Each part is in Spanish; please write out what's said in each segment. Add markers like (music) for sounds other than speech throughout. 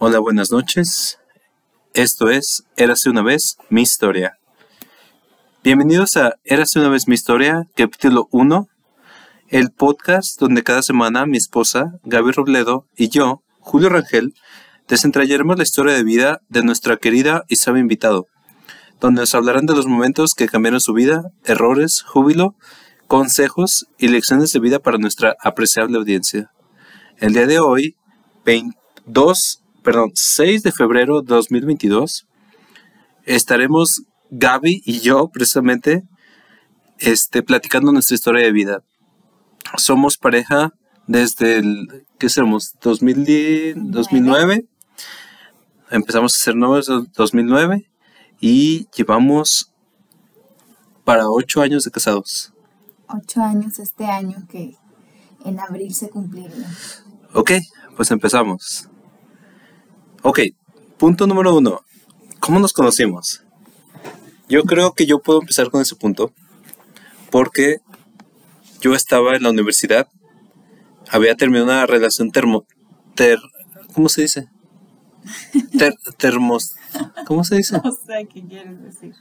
Hola, buenas noches. Esto es Érase una vez mi historia. Bienvenidos a Érase una vez mi historia, capítulo 1, el podcast donde cada semana mi esposa, Gaby Robledo, y yo, Julio Rangel, desentrañaremos la historia de vida de nuestra querida y sabio invitado, donde nos hablarán de los momentos que cambiaron su vida, errores, júbilo, consejos y lecciones de vida para nuestra apreciable audiencia. El día de hoy, 22 perdón, 6 de febrero de 2022, estaremos Gaby y yo precisamente este, platicando nuestra historia de vida. Somos pareja desde el, ¿qué seremos? 2010, 2009. Empezamos a ser novios en 2009 y llevamos para ocho años de casados. Ocho años este año que en abril se cumpliría. Ok, pues empezamos. Ok, punto número uno. ¿Cómo nos conocimos? Yo creo que yo puedo empezar con ese punto porque yo estaba en la universidad, había terminado una relación termo... Ter, ¿Cómo se dice? Ter, termos... ¿Cómo se dice? (laughs) No sé qué quieres decir.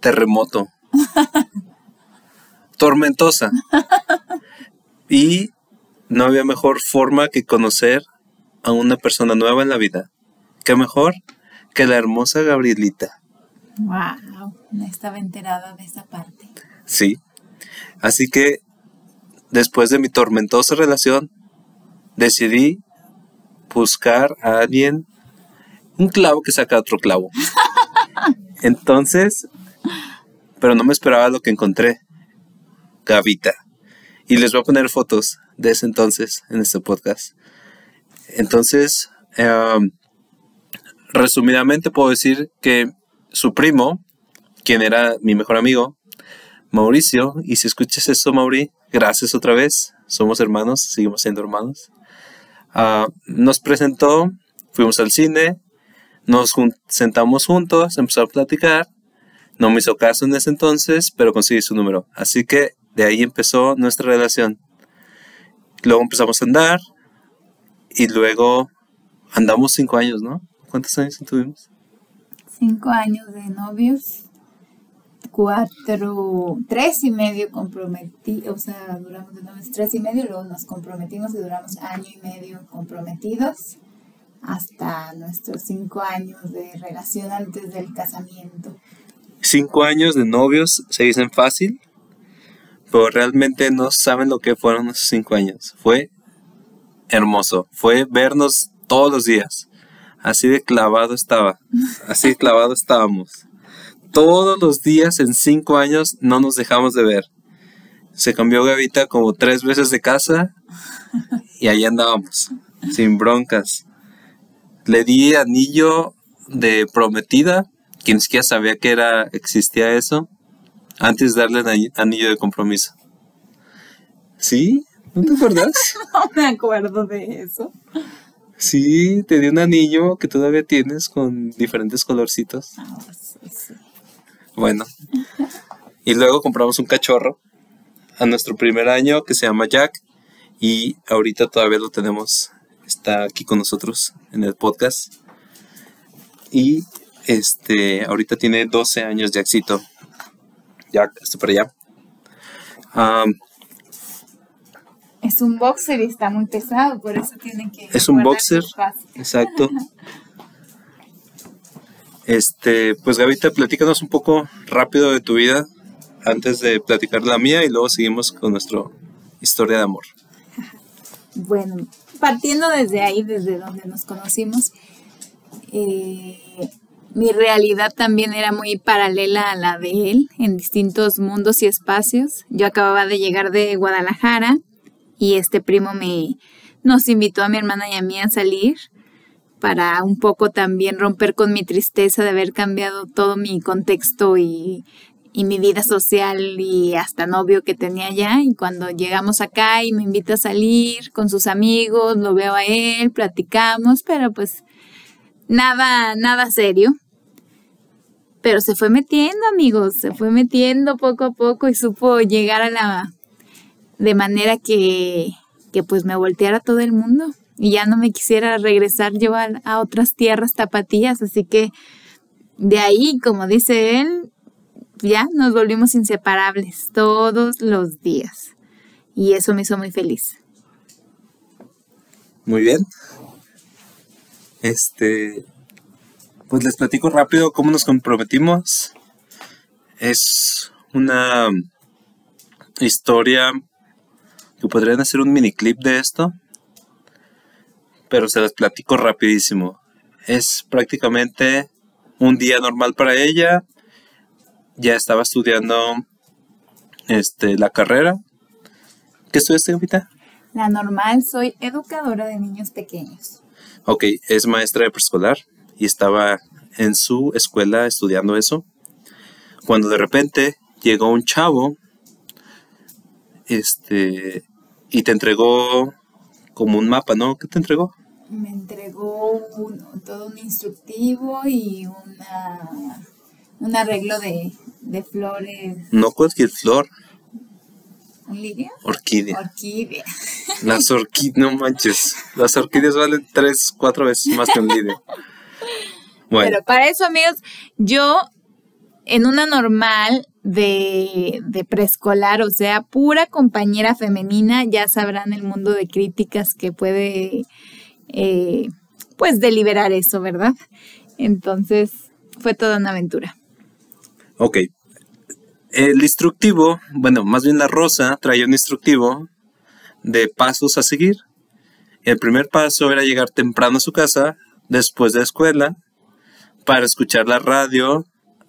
Terremoto. (laughs) Tormentosa. Y no había mejor forma que conocer a una persona nueva en la vida. ¿Qué mejor que la hermosa Gabrielita? Wow, no estaba enterada de esa parte. Sí. Así que después de mi tormentosa relación, decidí buscar a alguien, un clavo que saca otro clavo. (laughs) Entonces, pero no me esperaba lo que encontré. Gavita. Y les voy a poner fotos de ese entonces en este podcast. Entonces, em, resumidamente puedo decir que su primo, quien era mi mejor amigo, Mauricio, y si escuchas esto, Mauri, gracias otra vez, somos hermanos, seguimos siendo hermanos, ah, nos presentó, fuimos al cine, nos sentamos juntos, empezó a platicar, no me hizo caso en ese entonces, pero conseguí su número, así que de ahí empezó nuestra relación. Luego empezamos a andar, y luego andamos cinco años, ¿no? ¿Cuántos años tuvimos? Cinco años de novios, cuatro, tres y medio comprometidos, o sea, duramos de novios tres y medio, luego nos comprometimos y duramos año y medio comprometidos hasta nuestros cinco años de relación antes del casamiento. Cinco años de novios se dicen fácil, pero realmente no saben lo que fueron esos cinco años. Fue hermoso. Fue vernos todos los días. Así de clavado estaba. Así de clavado estábamos. Todos los días en cinco años no nos dejamos de ver. Se cambió Gavita como tres veces de casa y ahí andábamos, sin broncas. Le di anillo de prometida, quien siquiera sabía que era, existía eso, antes de darle anillo de compromiso. ¿Sí? ¿No te acuerdas? (laughs) no me acuerdo de eso. Sí, te di un anillo que todavía tienes con diferentes colorcitos. Ah, sí, sí. Bueno. y luego compramos un cachorro a nuestro primer año que se llama Jack. Y ahorita todavía lo tenemos. Está aquí con nosotros en el podcast. Y este, ahorita tiene 12 años Jackcito. Jack, está por allá. Es un boxer y está muy pesado, por eso tienen que. Es un boxer. Exacto. (laughs) Este, pues Gavita, platícanos un poco rápido de tu vida antes de platicar la mía y luego seguimos con nuestra historia de amor. (laughs) Bueno, partiendo desde ahí, desde donde nos conocimos, eh, mi realidad también era muy paralela a la de él en distintos mundos y espacios. Yo acababa de llegar de Guadalajara y este primo me nos invitó a mi hermana y a mí a salir para un poco también romper con mi tristeza de haber cambiado todo mi contexto y, y mi vida social y hasta novio que tenía allá. Y cuando llegamos acá y me invita a salir con sus amigos, lo veo a él, platicamos, pero pues nada, nada serio. Pero se fue metiendo, amigos, se fue metiendo poco a poco y supo llegar a la de manera que, que pues me volteara todo el mundo. y ya no me quisiera regresar yo a, otras tierras tapatías, así que de ahí, como dice él, ya nos volvimos inseparables todos los días. Y eso me hizo muy feliz. Muy bien. Este, pues les platico rápido cómo nos comprometimos. Es una historia que podrían hacer un mini clip de esto, pero se las platico rapidísimo. Es prácticamente un día normal para ella. Ya estaba estudiando este, la carrera. ¿Qué estudiaste, ahorita? La normal, soy educadora de niños pequeños. Ok, es maestra de preescolar y estaba en su escuela estudiando eso. Cuando de repente llegó un chavo este y te entregó como un mapa, ¿no? ¿Qué te entregó? Me entregó todo un instructivo y una, un arreglo de, de flores. No cualquier flor. ¿Un lidia? Orquídea. Orquídea. (laughs) Las orquídeas, no manches. Las orquídeas valen tres, cuatro veces más que un lidia. Bueno. Pero para eso, amigos, yo en una normal de, de, preescolar, o sea, pura compañera femenina, ya sabrán el mundo de críticas que puede, eh, pues, deliberar eso, ¿verdad? Entonces, fue toda una aventura. Ok. El instructivo, bueno, más bien la rosa traía un instructivo de pasos a seguir. El primer paso era llegar temprano a su casa, después de la escuela, para escuchar la radio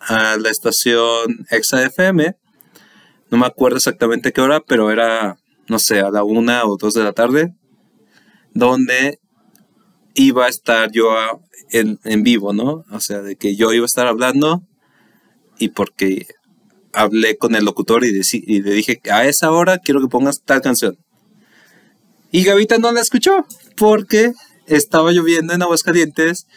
a la estación Exa FM. No me acuerdo exactamente qué hora, pero era, no sé, a la una o dos de la tarde, donde iba a estar yo en, en, vivo, ¿no? O sea, de que yo iba a estar hablando y porque hablé con el locutor y, y le dije, a esa hora quiero que pongas tal canción. Y Gavita no la escuchó porque estaba lloviendo en Aguascalientes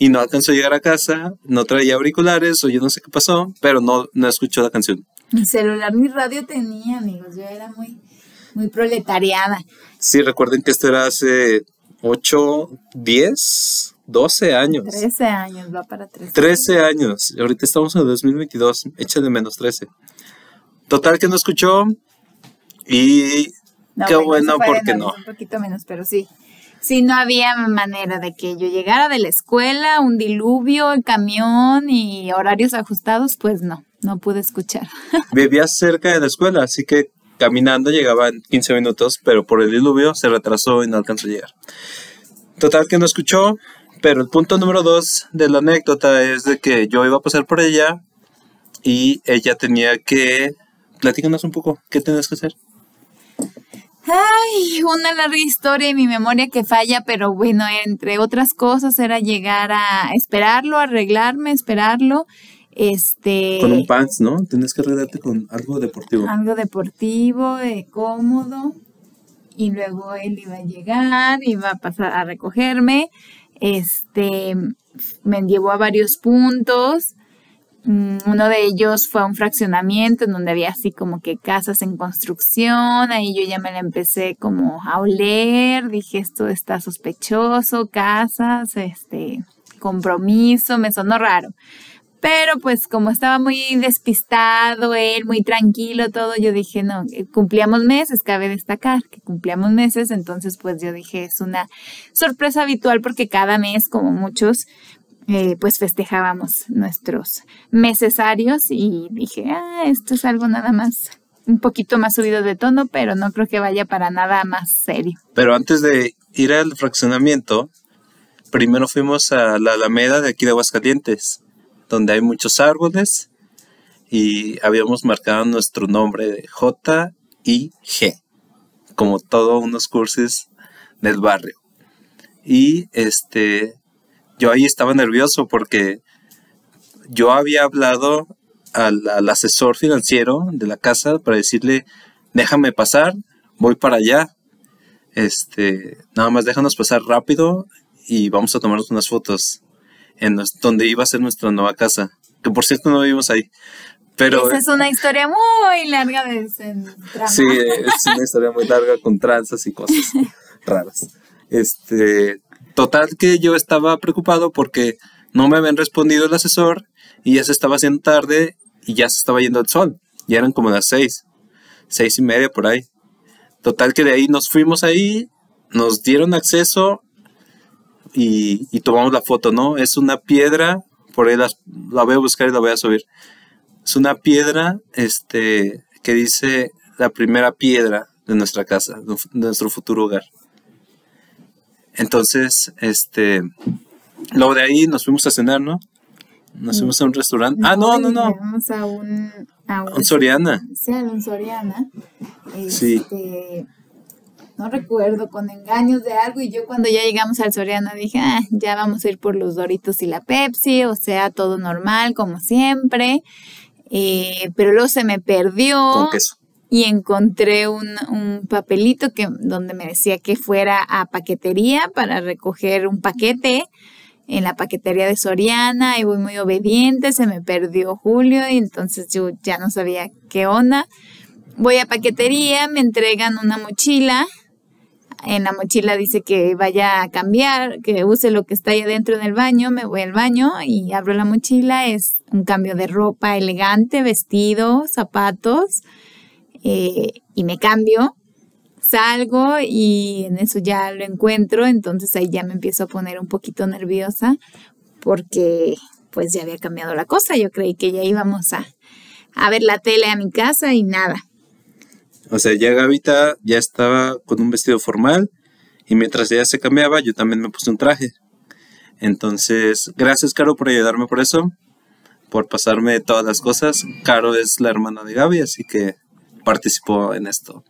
y no alcanzó a llegar a casa, no traía auriculares o yo no sé qué pasó, pero no, no escuchó la canción. Mi celular, mi radio tenía, amigos, yo era muy, muy proletariada. Sí, recuerden que esto era hace 8, 10, 12 años. 13 años, va para 13. 13 años, ahorita estamos en el 2022, échale menos 13. Total que no escuchó y qué bueno, porque no. Un poquito menos, pero sí. Sí, no había manera de que yo llegara de la escuela, un diluvio, el camión y horarios ajustados, pues no, no pude escuchar. (laughs) Vivía cerca de la escuela, así que caminando llegaba en 15 minutos, pero por el diluvio se retrasó y no alcanzó a llegar. Total que no escuchó, pero el punto número dos de la anécdota es de que yo iba a pasar por ella y ella tenía que... Platícanos un poco, ¿qué tenías que hacer? Ay, una larga historia y mi memoria que falla, pero bueno, entre otras cosas era llegar a esperarlo, arreglarme, esperarlo. Este. Con un pants, ¿no? Tienes que arreglarte con algo deportivo. Algo deportivo, eh, cómodo. Y luego él iba a llegar, iba a pasar a recogerme. Este, me llevó a varios puntos. Mm, uno de ellos fue un fraccionamiento en donde había así como que casas en construcción. Ahí yo ya me la empecé como a oler. Dije, esto está sospechoso, casas, este, compromiso, me sonó raro. Pero pues como estaba muy despistado él, muy tranquilo todo, yo dije, no, eh, cumplíamos meses, cabe destacar que cumplíamos meses, entonces pues yo dije, es una sorpresa habitual porque cada mes, como muchos, eh, pues festejábamos nuestros necesarios y dije, ah, esto es algo nada más un poquito más subido de tono, pero no creo que vaya para nada más serio. Pero antes de ir al fraccionamiento, primero fuimos a la Alameda de aquí de Aguascalientes, donde hay muchos árboles y habíamos marcado nuestro nombre J y G, como todos unos cursos del barrio. Y este yo ahí estaba nervioso porque yo había hablado al, asesor financiero de la casa para decirle, déjame pasar, voy para allá, este, nada más déjanos pasar rápido y vamos a tomarnos unas fotos en donde iba a ser nuestra nueva casa, que por cierto no vivimos ahí. Pero, Esa es una historia muy larga de Sí, es una historia muy larga con tranzas y cosas (laughs) raras. Este, total que yo estaba preocupado porque no me habían respondido el asesor y ya se estaba haciendo tarde y ya se estaba yendo el sol. Ya eran como las seis, seis y media por ahí. Total que de ahí nos fuimos ahí, nos dieron acceso y, y tomamos la foto, ¿no? Es una piedra, por ahí la voy a buscar y la voy a subir. Es una piedra, este, que dice la primera piedra de nuestra casa, de nuestro futuro hogar. Entonces, este, luego de ahí nos fuimos a cenar, ¿no? Nos fuimos a un restaurante. ah, no, no, no. Vamos a un... A Un Soriana. Sí, a un Soriana. Sí. Este, no recuerdo, con engaños de algo. Y yo cuando ya llegamos al Soriana dije, ah, ya vamos a ir por los Doritos y la Pepsi. O sea, todo normal, como siempre. Eh, pero luego se me perdió Con queso. Y encontré un, un papelito que, donde me decía que fuera a paquetería para recoger un paquete en la paquetería de Soriana y voy muy obediente, se me perdió Julio y entonces yo ya no sabía qué onda. Voy a paquetería, me entregan una mochila. En la mochila dice que vaya a cambiar, que use lo que está ahí adentro en el baño. Me voy al baño y abro la mochila. Es un cambio de ropa elegante, vestido, zapatos. Eh, y me cambio. Salgo y en eso ya lo encuentro. Entonces ahí ya me empiezo a poner un poquito nerviosa porque pues ya había cambiado la cosa. Yo creí que ya íbamos a, a ver la tele a mi casa y nada. O sea, ya Gavita ya estaba con un vestido formal y mientras ella se cambiaba, yo también me puse un traje. Entonces, gracias Caro por ayudarme por eso, por pasarme todas las cosas. Caro es la hermana de Gaby, así que participó en esto.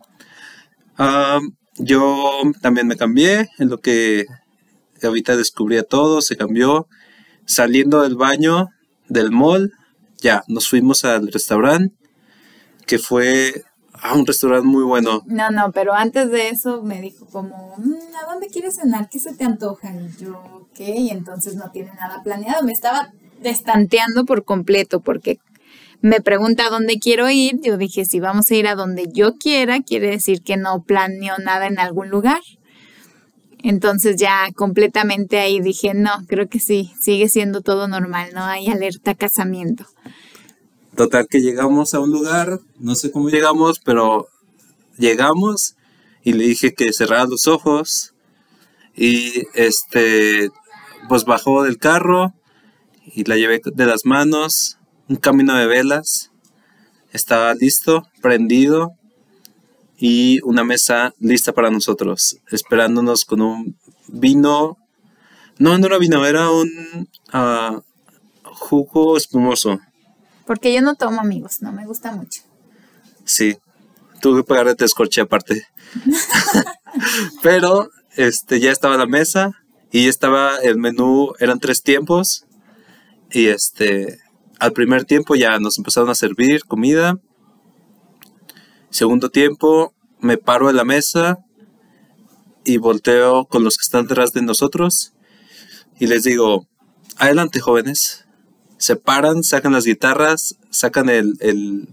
Yo también me cambié, en lo que Gavita descubría todo, se cambió. Saliendo del baño del mall, ya, nos fuimos al restaurante, que fue a un restaurante muy bueno. No, no, pero antes de eso me dijo como, "Mm, ¿a dónde quieres cenar? ¿Qué se te antoja? Y yo, ok, y entonces no tiene nada planeado. Me estaba destanteando por completo porque me pregunta dónde quiero ir. Yo dije, si vamos a ir a donde yo quiera, quiere decir que no planeo nada en algún lugar. Entonces ya completamente ahí dije, no, creo que sí, sigue siendo todo normal, no hay alerta casamiento. Total que llegamos a un lugar, no sé cómo llegamos, pero llegamos y le dije que cerrara los ojos y este pues bajó del carro y la llevé de las manos, un camino de velas, estaba listo, prendido y una mesa lista para nosotros, esperándonos con un vino, no, no era vino, era un ah, jugo espumoso. Porque yo no tomo amigos, no me gusta mucho. Sí, tuve que pagar de escorche aparte. (laughs) Pero este ya estaba la mesa y ya estaba el menú, eran tres tiempos. Y este al primer tiempo ya nos empezaron a servir comida. Segundo tiempo me paro en la mesa y volteo con los que están detrás de nosotros y les digo, adelante jóvenes. Se paran, sacan las guitarras, sacan el, el-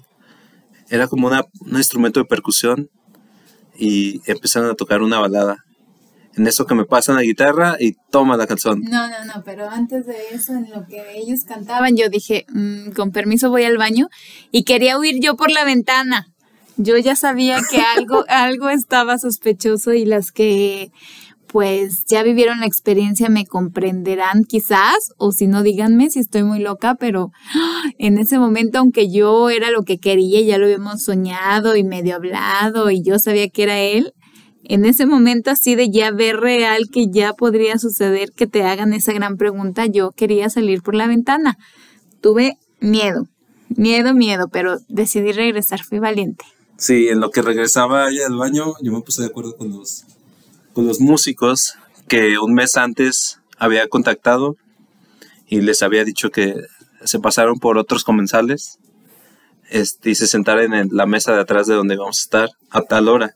era como una, un instrumento de percusión y empezaron a tocar una balada. En eso que me pasan la guitarra y toma la canción. No, no, no, pero antes de eso, en lo que ellos cantaban, yo dije, "Mm, con permiso voy al baño y quería huir yo por la ventana. Yo ya sabía que (laughs) algo, algo estaba sospechoso y las que pues ya vivieron la experiencia me comprenderán quizás, o si no, díganme si estoy muy loca, pero (gasps) en ese momento, aunque yo era lo que quería, ya lo habíamos soñado y medio hablado y yo sabía que era él, en ese momento así de ya ver real que ya podría suceder que te hagan esa gran pregunta, yo quería salir por la ventana. Tuve miedo, miedo, miedo, pero decidí regresar, fui valiente. Sí, en lo que regresaba ella del baño, yo me puse de acuerdo con los, con los músicos que un mes antes había contactado y les había dicho que se pasaron por otros comensales este, y se sentaran en la mesa de atrás de donde íbamos a estar a tal hora.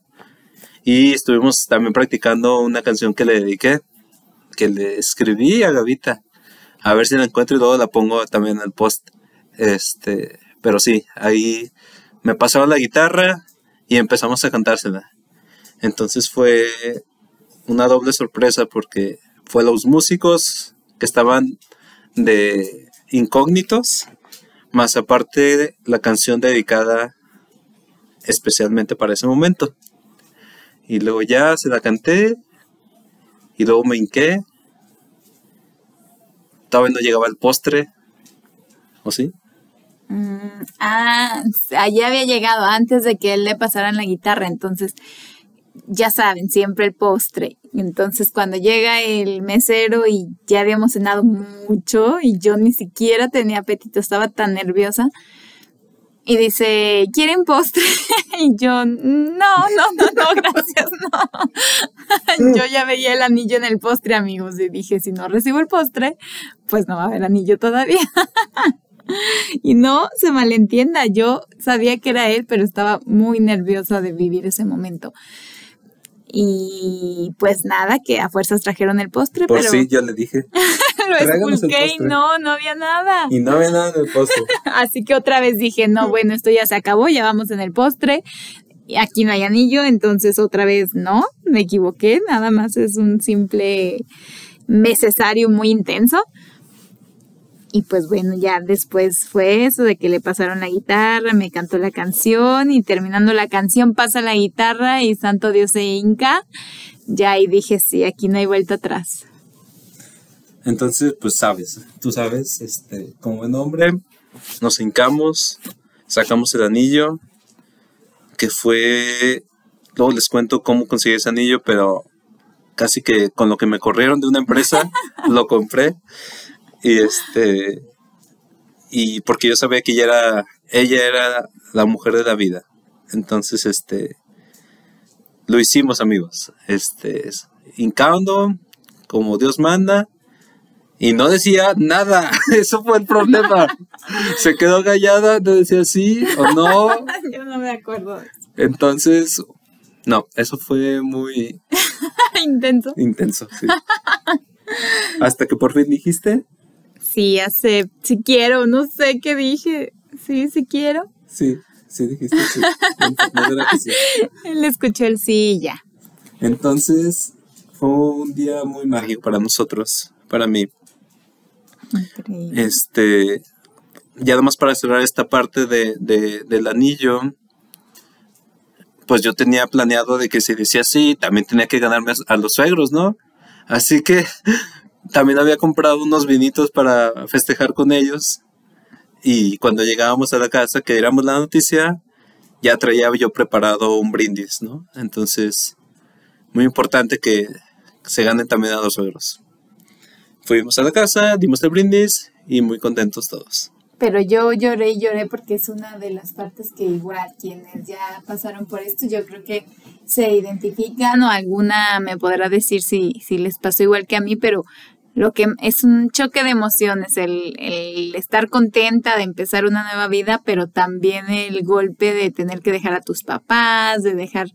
Y estuvimos también practicando una canción que le dediqué, que le escribí a Gavita. A ver si la encuentro y luego la pongo también en el post. Este, pero sí, ahí me pasaron la guitarra y empezamos a cantársela. Entonces fue una doble sorpresa porque fue los músicos que estaban de incógnitos, más aparte la canción dedicada especialmente para ese momento. Y luego ya se la canté y luego me hinqué. Todavía no llegaba el postre. ¿O sí? Mm, ah, allá había llegado antes de que le pasaran la guitarra, entonces ya saben, siempre el postre. Entonces cuando llega el mesero y ya habíamos cenado mucho y yo ni siquiera tenía apetito, estaba tan nerviosa. Y dice, ¿quieren postre? (laughs) y yo, no, no, no, no, (laughs) gracias, no. (laughs) yo ya veía el anillo en el postre, amigos, y dije, si no recibo el postre, pues no va a haber anillo todavía. y no se malentienda, yo sabía que era él, pero estaba muy nerviosa de vivir ese momento. Y pues nada, que a fuerzas trajeron el postre. Por sí, yo le dije. Esculqué y no, no había nada. Y no había nada en el postre. (laughs) Así que otra vez dije, no, bueno, esto ya se acabó, ya vamos en el postre. Y aquí no hay anillo, entonces otra vez no, me equivoqué, nada más es un simple necesario muy intenso. Y pues bueno, ya después fue eso de que le pasaron la guitarra, me cantó la canción y terminando la canción pasa la guitarra y Santo Dios se hinca. Ya ahí dije, sí, aquí no hay vuelta atrás. Entonces, pues sabes, tú sabes, este, como buen hombre, nos hincamos, sacamos el anillo, que fue, luego les cuento cómo conseguí ese anillo, pero casi que con lo que me corrieron de una empresa, (laughs) lo compré. Y este. Y porque yo sabía que ella era. Ella era la mujer de la vida. Entonces, este. Lo hicimos, amigos. Este. Hincando, como Dios manda. Y no decía nada. (laughs) Eso fue el problema. Se quedó callada, no decía sí o no. (laughs) Yo no me acuerdo Entonces, no, eso fue muy. (laughs) intenso. Intenso, sí. Hasta que por fin dijiste sí, hace, si quiero, no sé qué dije. Sí, si quiero. Sí, sí dijiste sí. Él escuchó el sí y ya. Entonces, fue un día muy mágico para nosotros, para mí. Este, ya además para cerrar esta parte de, del anillo, pues yo tenía planeado de que si decía sí, también tenía que ganarme a los suegros, ¿no? Así que (laughs) también había comprado unos vinitos para festejar con ellos. Y cuando llegábamos a la casa, que éramos la noticia, ya traía yo preparado un brindis, ¿no? Entonces, muy importante que se ganen también a los suegros. Fuimos a la casa, dimos el brindis y muy contentos todos. Pero yo lloré y lloré porque es una de las partes que igual quienes ya pasaron por esto, yo creo que se identifican o alguna me podrá decir si, si les pasó igual que a mí, pero lo que es un choque de emociones, el, el, estar contenta de empezar una nueva vida, pero también el golpe de tener que dejar a tus papás, de dejar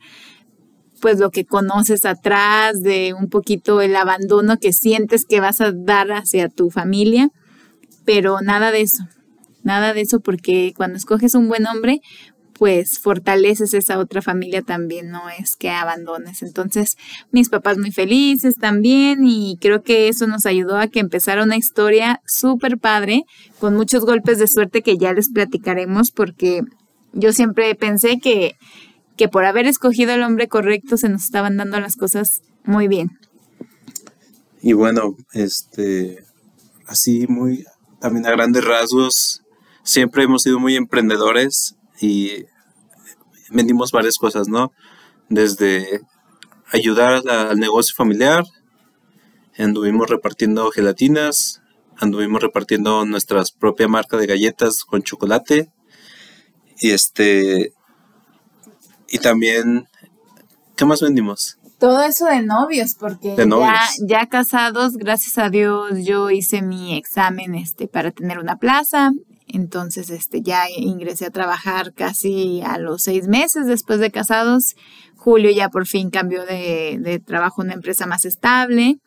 pues lo que conoces atrás, de un poquito el abandono que sientes que vas a dar hacia tu familia, pero nada de eso, nada de eso porque cuando escoges un buen hombre, pues fortaleces esa otra familia también, no es que abandones. Entonces, mis papás muy felices también y creo que eso nos ayudó a que empezara una historia súper padre, con muchos golpes de suerte que ya les platicaremos porque yo siempre pensé que, que por haber escogido el hombre correcto se nos estaban dando las cosas muy bien. Y bueno, este, así muy, también a grandes rasgos, siempre hemos sido muy emprendedores y vendimos varias cosas, ¿no? Desde ayudar al negocio familiar, anduvimos repartiendo gelatinas, anduvimos repartiendo nuestra propia marca de galletas con chocolate y este y también ¿qué más vendimos? Todo eso de novios, porque Ya, ya casados, gracias a Dios, yo hice mi examen este para tener una plaza entonces, este, ya ingresé a trabajar casi a los seis meses después de casados. Julio ya por fin cambió de, de trabajo en una empresa más estable.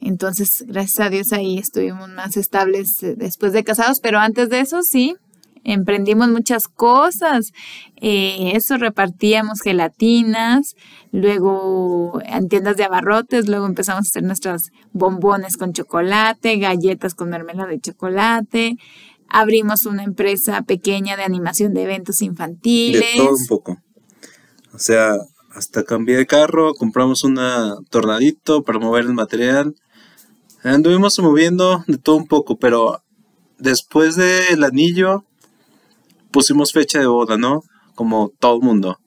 Entonces, gracias a Dios ahí estuvimos más estables eh, después de casados, pero antes de eso sí, emprendimos muchas cosas. Eh, eso repartíamos gelatinas, luego en tiendas de abarrotes, luego empezamos a hacer nuestros bombones con chocolate, galletas con mermelada de chocolate. Abrimos una empresa pequeña de animación de eventos infantiles. De todo un poco. O sea, hasta cambié de carro, compramos una tornadito para mover el material. Anduvimos moviendo de todo un poco, pero después del anillo pusimos fecha de boda, ¿no? Como todo el mundo.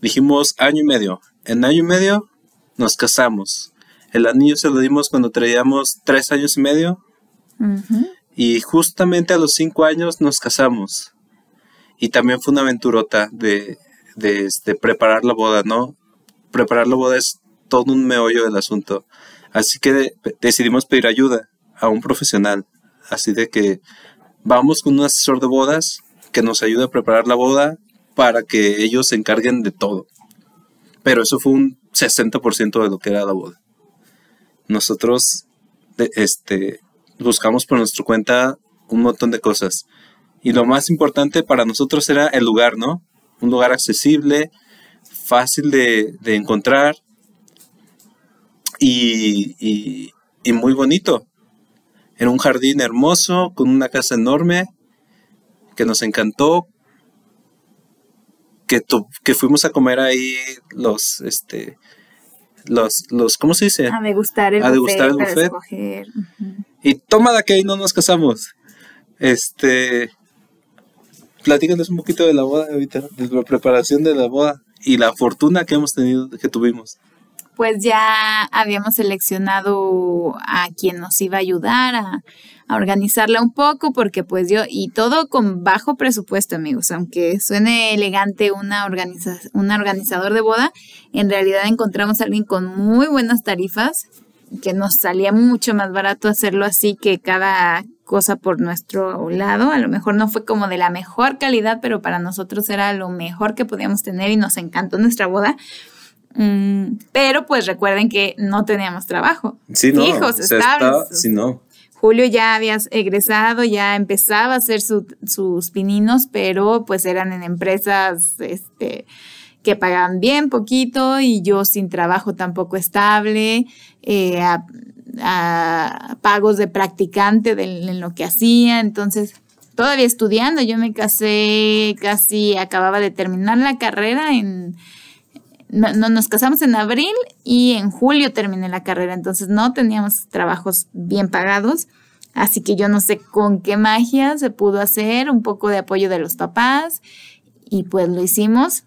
Dijimos año y medio. En año y medio nos casamos. El anillo se lo dimos cuando traíamos tres años y medio. Y justamente a los cinco años nos casamos. Y también fue una aventurota de, de este, preparar la boda, ¿no? Preparar la boda es todo un meollo del asunto. Así que decidimos pedir ayuda a un profesional. Así de que vamos con un asesor de bodas que nos ayude a preparar la boda para que ellos se encarguen de todo. Pero eso fue un 60% de lo que era la boda. Nosotros este, buscamos por nuestra cuenta un montón de cosas. Y lo más importante para nosotros era el lugar, ¿no? Un lugar accesible, fácil de, encontrar y, y muy bonito. En un jardín hermoso, con una casa enorme que nos encantó, que, que fuimos a comer ahí los, este, los, los, ¿cómo se dice? A degustar el a degustar buffet. El Y toma de que ahí no nos casamos. Este, platícanos un poquito de la boda ahorita, de la preparación de la boda y la fortuna que hemos tenido, que tuvimos pues ya habíamos seleccionado a quien nos iba a ayudar a, organizarla un poco, porque pues yo, y todo con bajo presupuesto, amigos, aunque suene elegante una organiza, un organizador de boda, en realidad encontramos a alguien con muy buenas tarifas, que nos salía mucho más barato hacerlo así que cada cosa por nuestro lado. A lo mejor no fue como de la mejor calidad, pero para nosotros era lo mejor que podíamos tener y nos encantó nuestra boda. Mm, pero pues recuerden que no teníamos trabajo. Sí, no, Hijos sí, no. Julio ya había egresado, ya empezaba a hacer sus pininos, pero pues eran en empresas este, que pagaban bien poquito y yo sin trabajo tampoco estable, eh, pagos de practicante en lo que hacía, entonces todavía estudiando, yo me casé casi, acababa de terminar la carrera en no, nos casamos en abril y en julio terminé la carrera, entonces no teníamos trabajos bien pagados, así que yo no sé con qué magia se pudo hacer, un poco de apoyo de los papás y pues lo hicimos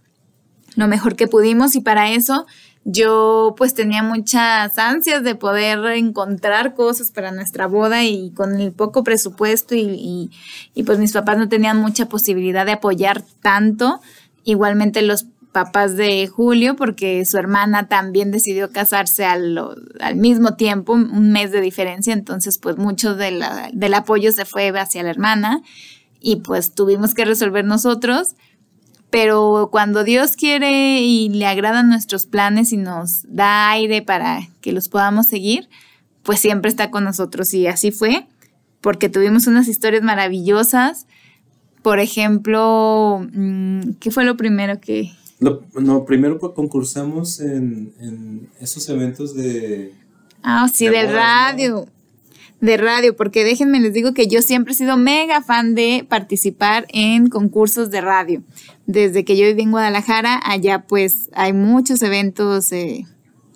lo mejor que pudimos y para eso yo pues tenía muchas ansias de poder encontrar cosas para nuestra boda y con el poco presupuesto y, y pues mis papás no tenían mucha posibilidad de apoyar tanto. Igualmente los papás de Julio porque su hermana también decidió casarse al, al mismo tiempo, un mes de diferencia, entonces pues mucho de del apoyo se fue hacia la hermana y pues tuvimos que resolver nosotros, pero cuando Dios quiere y le agradan nuestros planes y nos da aire para que los podamos seguir, pues siempre está con nosotros y así fue, porque tuvimos unas historias maravillosas. Por ejemplo, mm, ¿qué fue lo primero que, lo, no, primero concursamos en, en esos eventos de... Ah, sí, de, radio. De radio, porque déjenme les digo que yo siempre he sido mega fan de participar en concursos de radio. Desde que yo viví en Guadalajara, allá pues hay muchos eventos eh,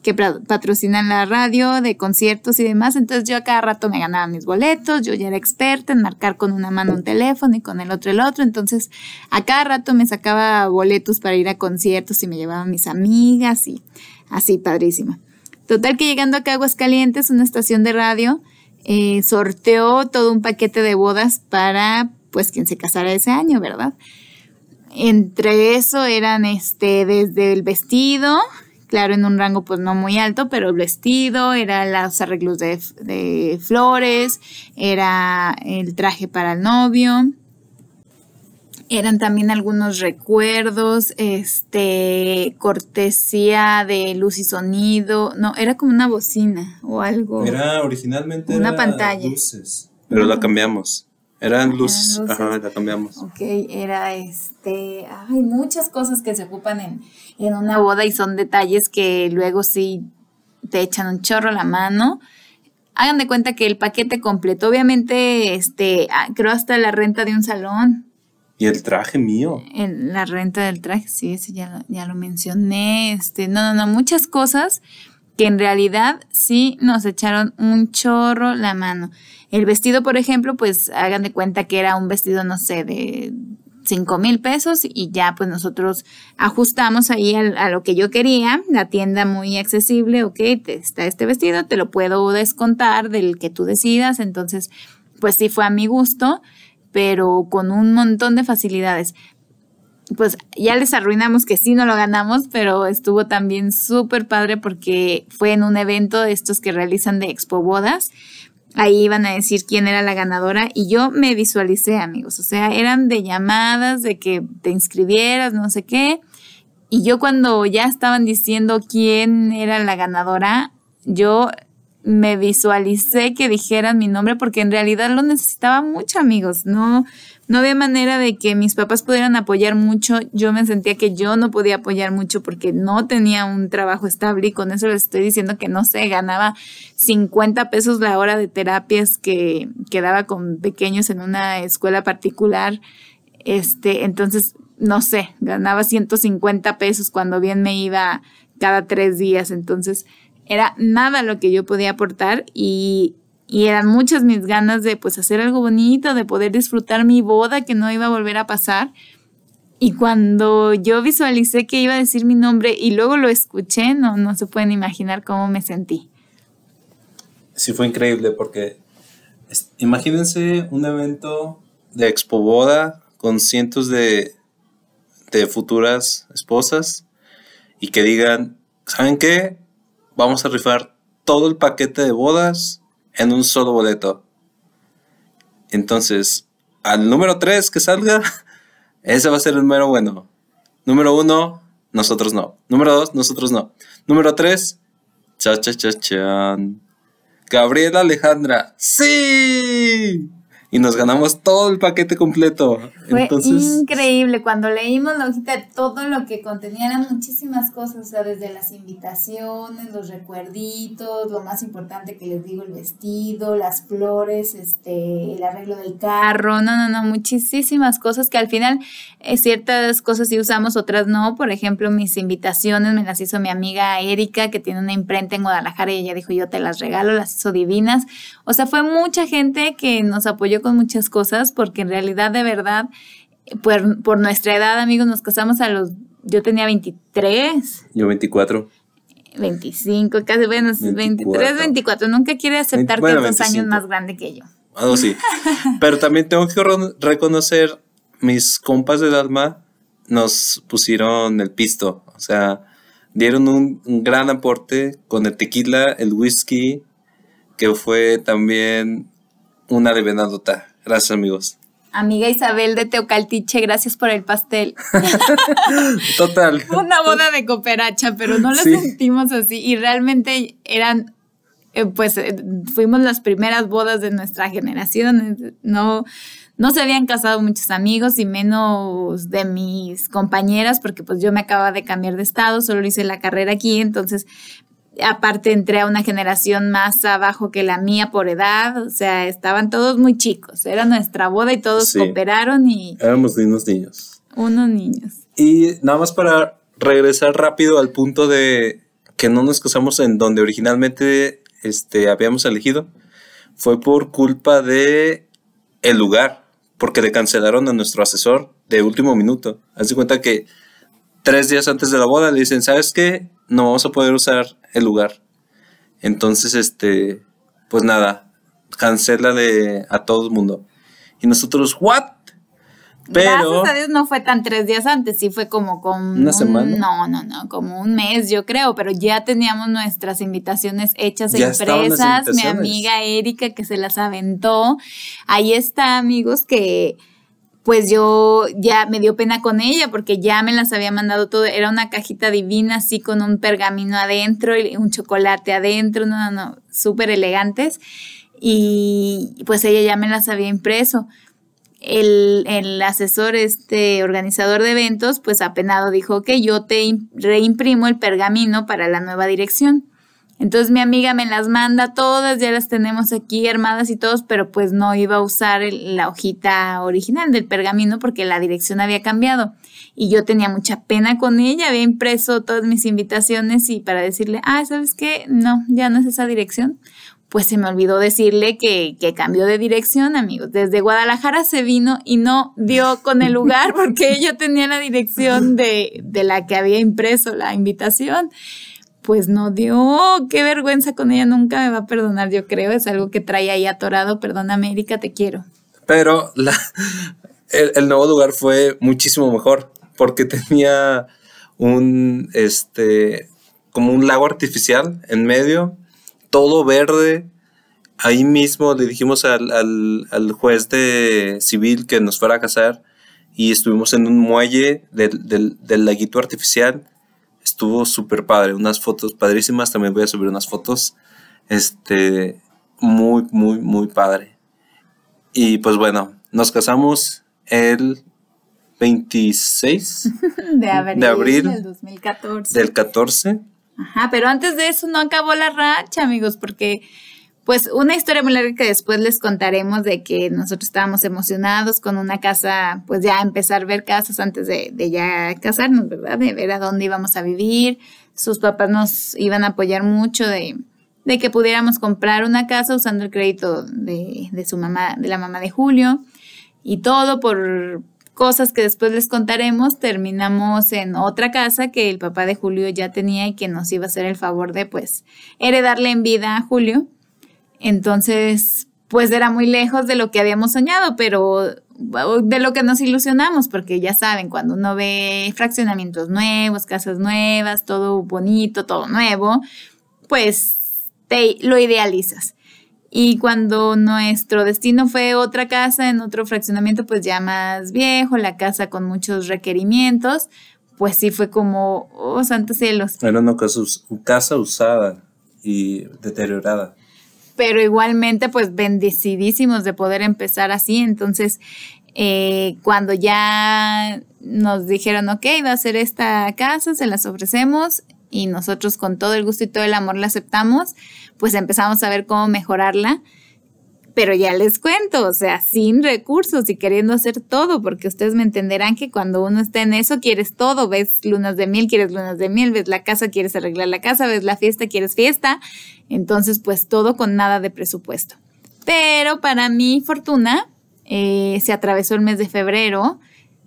que patrocinan la radio, de conciertos y demás. Entonces yo a cada rato me ganaba mis boletos, yo ya era experta en marcar con una mano un teléfono y con el otro el otro. Entonces a cada rato me sacaba boletos para ir a conciertos y me llevaba mis amigas y así, padrísima. Total que llegando acá a Aguascalientes, una estación de radio, eh, sorteó todo un paquete de bodas para pues quien se casara ese año, ¿verdad? Entre eso eran este desde el vestido, claro, en un rango pues no muy alto, pero el vestido, era los arreglos de, flores, era el traje para el novio, eran también algunos recuerdos, este, cortesía de luz y sonido, no, era como una bocina o algo. Era originalmente una pantalla. Luces, pero la cambiamos. Eran luz, ajá, la cambiamos. Ok, era este, hay muchas cosas que se ocupan en, en una boda y son detalles que luego sí te echan un chorro a la mano. Hagan de cuenta que el paquete completo, obviamente, este, ah, creo hasta la renta de un salón. Y el traje mío. la renta del traje, sí, ese ya, ya lo mencioné. Este, no, no, no, muchas cosas que en realidad sí nos echaron un chorro la mano. El vestido, por ejemplo, pues hagan de cuenta que era un vestido, no sé, de 5 mil pesos y ya pues nosotros ajustamos ahí a, lo que yo quería, la tienda muy accesible, ok, está este vestido, te lo puedo descontar del que tú decidas, entonces pues sí fue a mi gusto, pero con un montón de facilidades. Pues ya les arruinamos que sí no lo ganamos, pero estuvo también súper padre porque fue en un evento de estos que realizan de Expo Bodas ahí iban a decir quién era la ganadora y yo me visualicé, amigos. O sea, eran de llamadas, de que te inscribieras, no sé qué. Y yo cuando ya estaban diciendo quién era la ganadora, yo me visualicé que dijeran mi nombre porque en realidad lo necesitaba mucho, amigos. No, no había manera de que mis papás pudieran apoyar mucho. Yo me sentía que yo no podía apoyar mucho porque no tenía un trabajo estable y con eso les estoy diciendo que no sé, ganaba 50 pesos la hora de terapias que, quedaba con pequeños en una escuela particular. Este, entonces, no sé, ganaba 150 pesos cuando bien me iba cada tres días. Entonces, era nada lo que yo podía aportar y y eran muchas mis ganas de pues hacer algo bonito, de poder disfrutar mi boda que no iba a volver a pasar. Y cuando yo visualicé que iba a decir mi nombre y luego lo escuché, no, no se pueden imaginar cómo me sentí. Sí, fue increíble porque imagínense un evento de expo boda con cientos de, de futuras esposas y que digan, ¿saben qué? Vamos a rifar todo el paquete de bodas en un solo boleto. Entonces, al número 3 que salga, (laughs) ese va a ser el número bueno. Número 1, nosotros no. Número 2, nosotros no. Número 3, cha cha cha chan. Gabriela Alejandra, sí y nos ganamos todo el paquete completo. Fue increíble. Cuando leímos la hojita, todo lo que contenía eran muchísimas cosas, o sea, desde las invitaciones, los recuerditos, lo más importante que les digo, el vestido, las flores, este, el arreglo del carro, no, no, no, muchísimas cosas que al final eh, ciertas cosas sí usamos, otras no. Por ejemplo, mis invitaciones me las hizo mi amiga Erika, que tiene una imprenta en Guadalajara y ella dijo, yo te las regalo, las hizo divinas. O sea, fue mucha gente que nos apoyó con muchas cosas, porque en realidad, de verdad, por, por nuestra edad, amigos, nos casamos a los, yo tenía 23. Yo 24. 25, casi, bueno, 23, 24. Nunca quiere aceptar que es dos años más grande que yo. Ah, sí. (laughs) Pero también tengo que reconocer, mis compas del alma nos pusieron el pisto. O sea, dieron un, un gran aporte con el tequila, el whisky, que fue también una de venadota. Gracias, amigos. Amiga Isabel de Teocaltiche, gracias por el pastel. (laughs) (laughs) Total. una boda de cooperacha, pero no lo sentimos así. Y realmente eran, eh, pues, eh, fuimos las primeras bodas de nuestra generación. No, no se habían casado muchos amigos y menos de mis compañeras, porque pues yo me acababa de cambiar de estado, solo hice la carrera aquí, entonces aparte entré a una generación más abajo que la mía por edad, o sea, estaban todos muy chicos, era nuestra boda y todos cooperaron y... Éramos unos niños. Unos niños. Y nada más para regresar rápido al punto de que no nos casamos en donde originalmente este, habíamos elegido, fue por culpa de el lugar, porque le cancelaron a nuestro asesor de último minuto. Haz de cuenta que tres días antes de la boda le dicen, ¿sabes qué? no vamos a poder usar el lugar. Entonces, este, pues nada, cancela de a todo el mundo. Y nosotros, ¿what? Pero, Gracias a Dios no fue tan tres días antes, sí fue como con... Una semana. No, no, no, como un mes yo creo, pero ya teníamos nuestras invitaciones hechas e impresas, mi amiga Erika que se las aventó. Ahí está, amigos, que pues yo ya me dio pena con ella porque ya me las había mandado todo. Era una cajita divina así con un pergamino adentro y un chocolate adentro, no, no, no, súper elegantes. Y pues ella ya me las había impreso. el, el, asesor, este organizador de eventos, pues apenado dijo, que yo te reimprimo el pergamino para la nueva dirección. Entonces mi amiga me las manda todas, ya las tenemos aquí armadas y todos, pero pues no iba a usar la hojita original del pergamino porque la dirección había cambiado. Y yo tenía mucha pena con ella, había impreso todas mis invitaciones y para decirle, ah, ¿sabes qué? No, ya no es esa dirección. Pues se me olvidó decirle que, que cambió de dirección, amigos. Desde Guadalajara se vino y no dio con el lugar (laughs) porque ella tenía la dirección de, de la que había impreso la invitación pues no dio, qué vergüenza con ella, nunca me va a perdonar, yo creo, es algo que trae ahí atorado, perdona América, te quiero. Pero el, nuevo lugar fue muchísimo mejor, porque tenía un, este, como un lago artificial en medio, todo verde, ahí mismo le dijimos al, al, juez de civil que nos fuera a casar y estuvimos en un muelle del, del laguito artificial estuvo súper padre, unas fotos padrísimas, también voy a subir unas fotos, este, muy, muy, muy padre. Y pues bueno, nos casamos el 26 (laughs) de abril, de abril del 2014. Del 14. Ajá, pero antes de eso no acabó la racha, amigos, porque pues una historia muy larga que después les contaremos de que nosotros estábamos emocionados con una casa, pues ya empezar a ver casas antes de, ya casarnos, ¿verdad? De ver a dónde íbamos a vivir. Sus papás nos iban a apoyar mucho de, de que pudiéramos comprar una casa usando el crédito de, de su mamá, de la mamá de Julio. Y todo por cosas que después les contaremos, terminamos en otra casa que el papá de Julio ya tenía y que nos iba a hacer el favor de pues heredarle en vida a Julio entonces, pues era muy lejos de lo que habíamos soñado, pero de lo que nos ilusionamos, porque ya saben, cuando uno ve fraccionamientos nuevos, casas nuevas, todo bonito, todo nuevo, pues te lo idealizas. Y cuando nuestro destino fue otra casa en otro fraccionamiento, pues ya más viejo, la casa con muchos requerimientos, pues sí fue como, oh, santos cielos. Era una casa usada y deteriorada pero igualmente pues bendecidísimos de poder empezar así. Entonces, eh, cuando ya nos dijeron, ok, va a ser esta casa, se las ofrecemos y nosotros con todo el gusto y todo el amor la aceptamos, pues empezamos a ver cómo mejorarla pero ya les cuento, o sea, sin recursos y queriendo hacer todo, porque ustedes me entenderán que cuando uno está en eso, quieres todo, ves lunas de miel, quieres lunas de miel, ves la casa, quieres arreglar la casa, ves la fiesta, quieres fiesta, entonces pues todo con nada de presupuesto. Pero para mi fortuna, eh, se atravesó el mes de febrero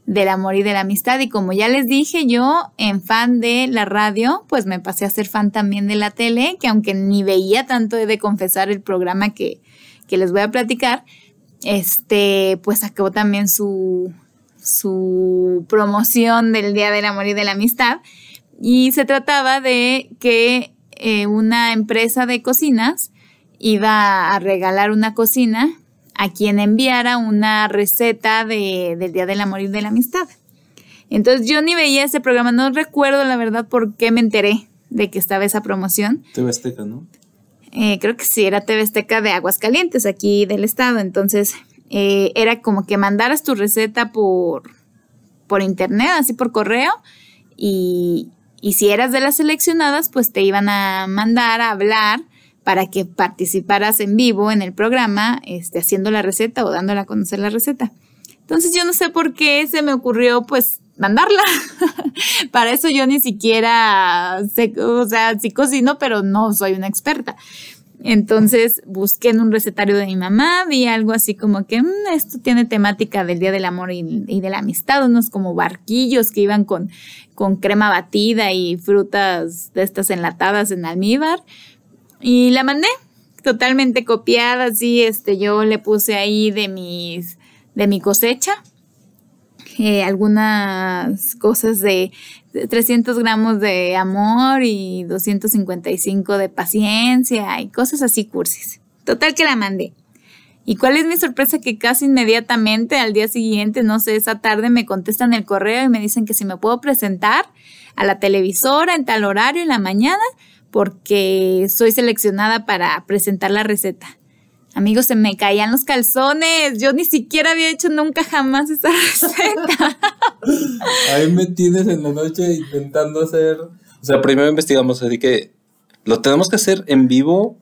del amor y de la amistad y como ya les dije yo en fan de la radio pues me pasé a ser fan también de la tele que aunque ni veía tanto he de confesar el programa que, que les voy a platicar, este, pues sacó también su, su promoción del Día del Amor y de la Amistad. Y se trataba de que eh, una empresa de cocinas iba a regalar una cocina a quien enviara una receta de, del Día del Amor y de la Amistad. Entonces yo ni veía ese programa, no recuerdo la verdad por qué me enteré de que estaba esa promoción. TV Azteca, ¿no? Eh, creo que sí, era TV Azteca de Aguascalientes, aquí del estado. Entonces, eh, era como que mandaras tu receta por, por internet, así por correo, y, y si eras de las seleccionadas, pues te iban a mandar a hablar para que participaras en vivo en el programa, este, haciendo la receta o dándola a conocer la receta. Entonces yo no sé por qué se me ocurrió pues mandarla. (laughs) Para eso yo ni siquiera sé, o sea, sí cocino, pero no soy una experta. Entonces busqué en un recetario de mi mamá, vi algo así como que mm, esto tiene temática del Día del Amor y, de la Amistad, unos como barquillos que iban con, con crema batida y frutas de estas enlatadas en almíbar. Y la mandé totalmente copiada, así, este, yo le puse ahí de mis, de mi cosecha, eh, algunas cosas de 300 gramos de amor y 255 de paciencia y cosas así cursis. Total que la mandé. ¿Y cuál es mi sorpresa? Que casi inmediatamente al día siguiente, no sé, esa tarde me contestan el correo y me dicen que si me puedo presentar a la televisora en tal horario en la mañana porque soy seleccionada para presentar la receta. Amigos, se me caían los calzones. Yo ni siquiera había hecho nunca jamás esa (laughs) receta. Ahí me tienes en la noche intentando hacer. O sea, primero investigamos, así que lo tenemos que hacer en vivo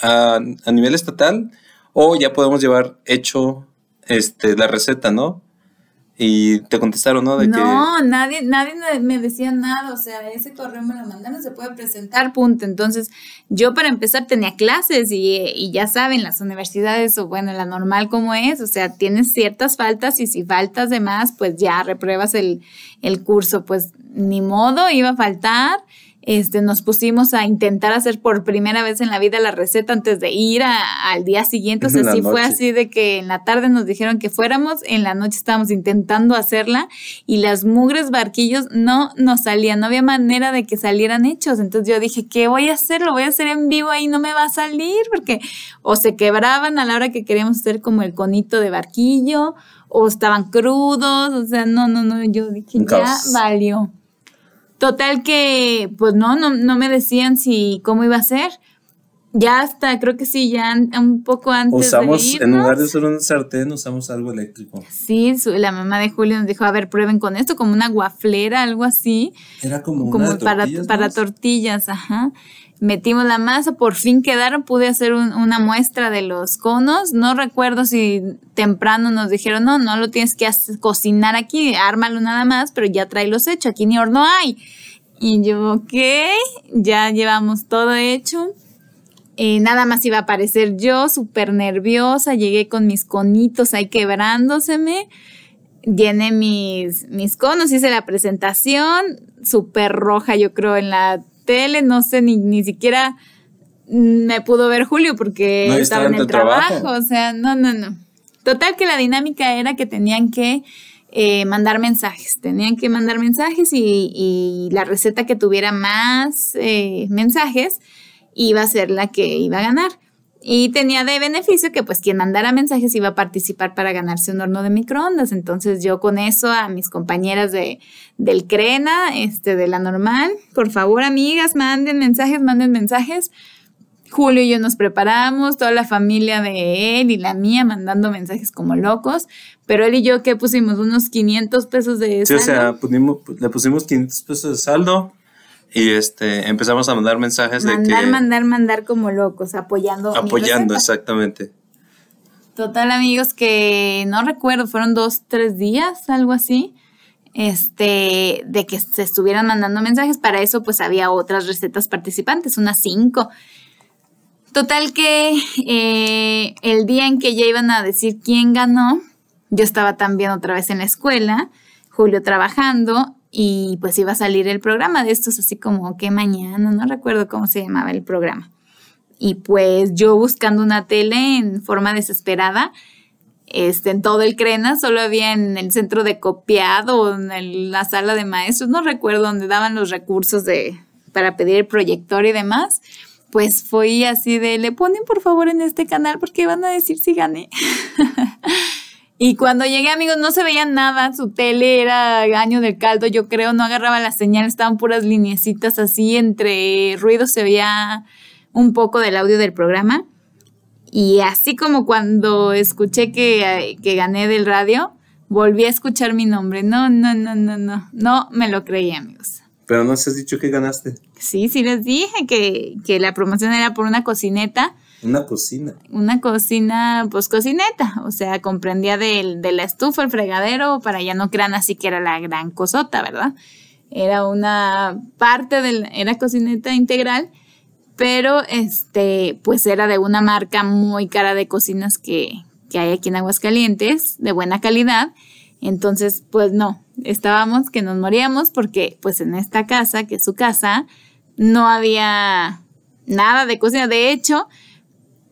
a, a nivel estatal o ya podemos llevar hecho este, la receta, ¿no? Y te contestaron, ¿no? De no, nadie, nadie me decía nada, o sea, ese correo me lo mandaron, se puede presentar, punto. Entonces, yo para empezar tenía clases y, y, ya saben, las universidades, o bueno, la normal como es, o sea, tienes ciertas faltas y si faltas de más, pues ya repruebas el, el curso, pues ni modo, iba a faltar este, nos pusimos a intentar hacer por primera vez en la vida la receta antes de ir al día siguiente. O sea, (laughs) sí fue así de que en la tarde nos dijeron que fuéramos, en la noche estábamos intentando hacerla y las mugres barquillos no nos salían, no había manera de que salieran hechos. Entonces yo dije, ¿qué voy a hacer? Lo voy a hacer en vivo ahí, no me va a salir porque o se quebraban a la hora que queríamos hacer como el conito de barquillo o estaban crudos, o sea, no, no, no, yo dije, ya valió. Total que, pues no, no, no me decían si cómo iba a ser. Ya hasta, creo que sí, ya un poco antes usamos, de en lugar de usar un sartén, usamos algo eléctrico. Sí, la mamá de Julio nos dijo, a ver, prueben con esto, como una guaflera, algo así. Era como, como para, para tortillas, ajá metimos la masa, por fin quedaron, pude hacer una muestra de los conos, no recuerdo si temprano nos dijeron, no, no lo tienes que cocinar aquí, ármalo nada más, pero ya trae los hechos, aquí ni horno hay. Y yo, ok, ya llevamos todo hecho. Eh, nada más iba a aparecer yo, súper nerviosa, llegué con mis conitos ahí quebrándoseme, llené mis, mis conos, hice la presentación, súper roja yo creo en la tele, no sé, ni, ni siquiera me pudo ver Julio porque estaba en el trabajo. o sea, no, no, no. Total que la dinámica era que tenían que eh, mandar mensajes, tenían que mandar mensajes y, la receta que tuviera más eh, mensajes iba a ser la que iba a ganar. Y tenía de beneficio que pues quien mandara mensajes iba a participar para ganarse un horno de microondas. Entonces yo con eso a mis compañeras de, del Crena, este, de la normal, por favor amigas, manden mensajes, manden mensajes. Julio y yo nos preparamos, toda la familia de él y la mía mandando mensajes como locos, pero él y yo que pusimos unos 500 pesos de saldo. Sí, o sea, le pusimos 500 pesos de saldo y este, empezamos a mandar mensajes de que... Mandar, mandar, mandar como locos, apoyando. Apoyando, exactamente. Total, amigos, que no recuerdo, fueron dos, tres días, algo así, este, de que se estuvieran mandando mensajes. Para eso, pues había otras recetas participantes, unas cinco. Total que eh, el día en que ya iban a decir quién ganó, yo estaba también otra vez en la escuela, Julio trabajando, y pues iba a salir el programa de estos así como que mañana, no recuerdo cómo se llamaba el programa. Y pues yo buscando una tele en forma desesperada, este, en todo el Crena, solo había en el centro de copiado, en la sala de maestros, no recuerdo dónde daban los recursos de, para pedir el proyector y demás. Pues fue así de, le ponen por favor en este canal porque van a decir si gané. (laughs) Y cuando llegué, amigos, no se veía nada. Su tele era año del caldo, yo creo. No agarraba la señal, estaban puras lineecitas así. Entre ruidos se veía un poco del audio del programa. Y así como cuando escuché que, que gané del radio, volví a escuchar mi nombre. No, no, no, no, no. No me lo creí, amigos. Pero no se has dicho que ganaste. Sí, sí les dije que, que la promoción era por una cocineta una cocina. Una cocina, pues cocineta, o sea, comprendía de, de la estufa, el fregadero, para ya no crean así que era la gran cosota, ¿verdad? Era una parte de, era cocineta integral, pero este, pues era de una marca muy cara de cocinas que, que hay aquí en Aguascalientes, de buena calidad. Entonces, pues no, estábamos que nos moríamos porque pues en esta casa, que es su casa, no había nada de cocina. De hecho,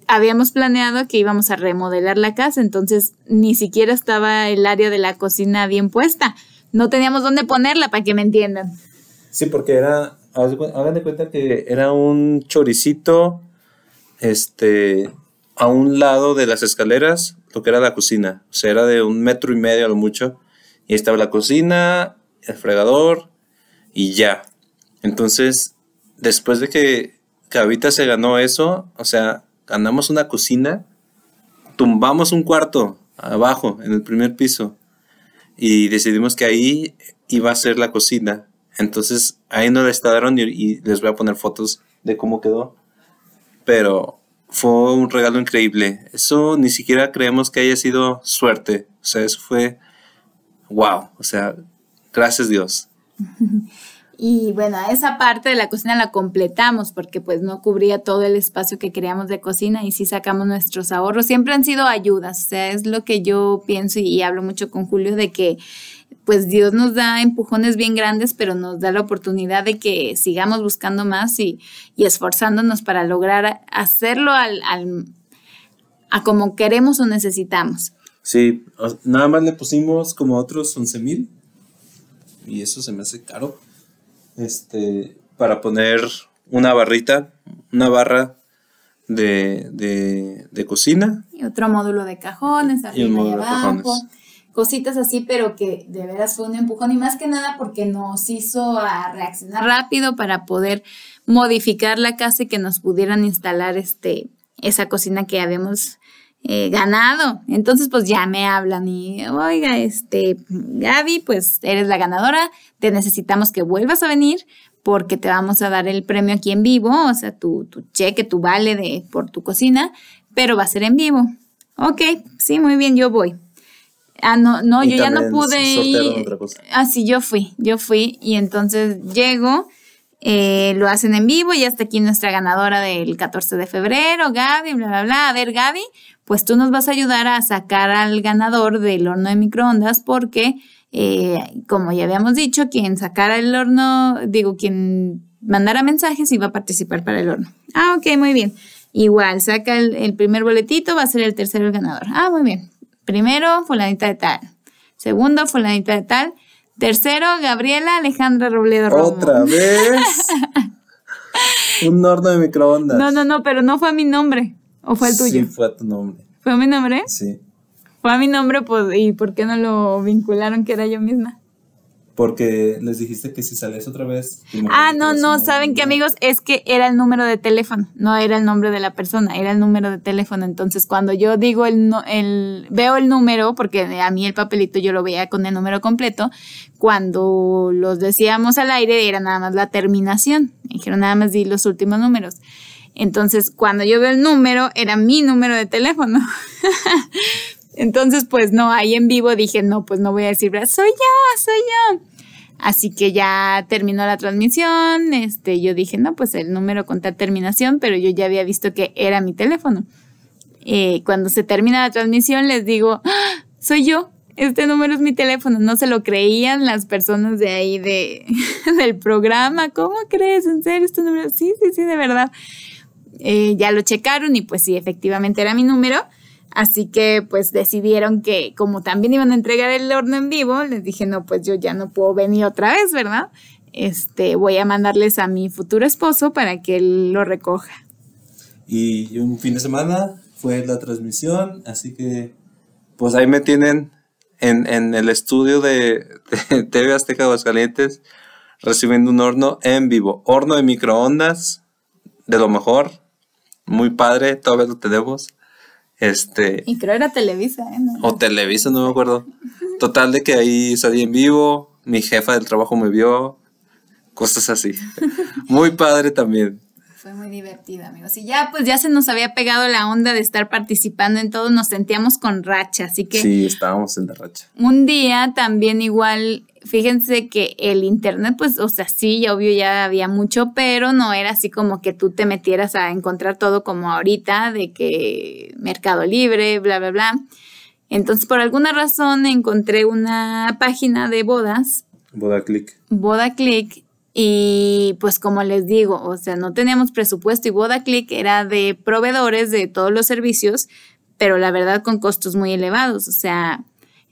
habíamos planeado que íbamos a remodelar la casa, entonces ni siquiera estaba el área de la cocina bien puesta. No teníamos dónde ponerla para que me entiendan. Sí, porque era, hagan de cuenta que era un choricito, este, a un lado de las escaleras, lo que era la cocina. O sea, era de un metro y medio a lo mucho. Y estaba la cocina, el fregador y ya. Entonces, después de que Cabita se ganó eso, o sea, ganamos una cocina tumbamos un cuarto abajo, en el primer piso, y decidimos que ahí iba a ser la cocina. Entonces ahí nos la instalaron y, y les voy a poner fotos de cómo quedó. Pero fue un regalo increíble. Eso ni siquiera creemos que haya sido suerte. O sea, eso fue wow. O sea, gracias Dios. (laughs) Y bueno, esa parte de la cocina la completamos porque pues no cubría todo el espacio que queríamos de cocina y sí sacamos nuestros ahorros. Siempre han sido ayudas, o sea, es lo que yo pienso y, hablo mucho con Julio de que pues Dios nos da empujones bien grandes, pero nos da la oportunidad de que sigamos buscando más y, esforzándonos para lograr hacerlo al, a como queremos o necesitamos. Sí, nada más le pusimos como otros 11 mil y eso se me hace caro este, para poner una barrita, una barra de, de, cocina. Y otro módulo de cajones, arriba y, abajo. Cositas así, pero que de veras fue un empujón y más que nada porque nos hizo a reaccionar rápido para poder modificar la casa y que nos pudieran instalar este, esa cocina que habíamos eh, ganado. Entonces, pues ya me hablan y, oiga, este, Gaby, pues eres la ganadora, te necesitamos que vuelvas a venir porque te vamos a dar el premio aquí en vivo, o sea, tu, tu cheque, tu vale de, por tu cocina, pero va a ser en vivo. Ok, sí, muy bien, yo voy. Ah, no, no, yo ya no pude ir. Ah, sí, yo fui, yo fui y entonces llego eh, lo hacen en vivo y hasta aquí nuestra ganadora del 14 de febrero, Gaby, bla, bla, bla. A ver, Gaby, pues tú nos vas a ayudar a sacar al ganador del horno de microondas porque, eh, como ya habíamos dicho, quien sacara el horno, digo, quien mandara mensajes iba a participar para el horno. Ah, ok, muy bien. Igual, saca el, el primer boletito, va a ser el tercero el ganador. Ah, muy bien. Primero, fulanita de tal. Segundo, fulanita de tal. Tercero, Gabriela Alejandra Robledo Romo. ¿Otra vez? (laughs) Un horno de microondas. No, no, no, pero no fue a mi nombre. ¿O fue el tuyo? Sí, fue a tu nombre. ¿Fue a mi nombre? Sí. Fue a mi nombre, pues, ¿y por qué no lo vincularon que era yo misma? Porque les dijiste que si sales otra vez. Ah, no, no, ¿saben qué, amigos? Es que era el número de teléfono, no era el nombre de la persona, era el número de teléfono. Entonces, cuando yo digo el, el veo el número, porque a mí el papelito yo lo veía con el número completo, cuando los decíamos al aire era nada más la terminación. Dijeron nada más di los últimos números. Entonces, cuando yo veo el número, era mi número de teléfono. (laughs) Entonces, pues no, ahí en vivo dije, no, pues no voy a decir, soy yo, soy yo. Así que ya terminó la transmisión, este, yo dije, no, pues el número con tal terminación, pero yo ya había visto que era mi teléfono. Eh, cuando se termina la transmisión les digo, ¡Ah! soy yo, este número es mi teléfono. No se lo creían las personas de ahí de, (laughs) del programa. ¿Cómo crees? ¿En serio este número? Sí, sí, sí, de verdad. Eh, ya lo checaron y pues sí, efectivamente era mi número. Así que pues decidieron que como también iban a entregar el horno en vivo, les dije, no, pues yo ya no puedo venir otra vez, ¿verdad? Este, voy a mandarles a mi futuro esposo para que él lo recoja. Y un fin de semana fue la transmisión, así que pues ahí me tienen en, el estudio de, de (laughs) TV Azteca Aguascalientes recibiendo un horno en vivo. Horno de microondas, de lo mejor, muy padre, todavía lo tenemos. Este, y creo era Televisa, ¿eh? O Televisa, no me acuerdo. Total de que ahí salí en vivo, mi jefa del trabajo me vio, cosas así. (laughs) Muy padre también. Fue muy divertido, amigos. Y ya, pues ya se nos había pegado la onda de estar participando en todo, nos sentíamos con racha, así que... Sí, estábamos en la racha. Un día también igual fíjense que el internet, pues, o sea, sí, ya obvio ya había mucho, pero no era así como que tú te metieras a encontrar todo como ahorita, de que Mercado Libre, bla, bla, bla. Entonces, por alguna razón encontré una página de bodas. Boda Click. Boda Click. Y pues como les digo, o sea, no teníamos presupuesto y Boda Click era de proveedores de todos los servicios, pero la verdad con costos muy elevados. O sea,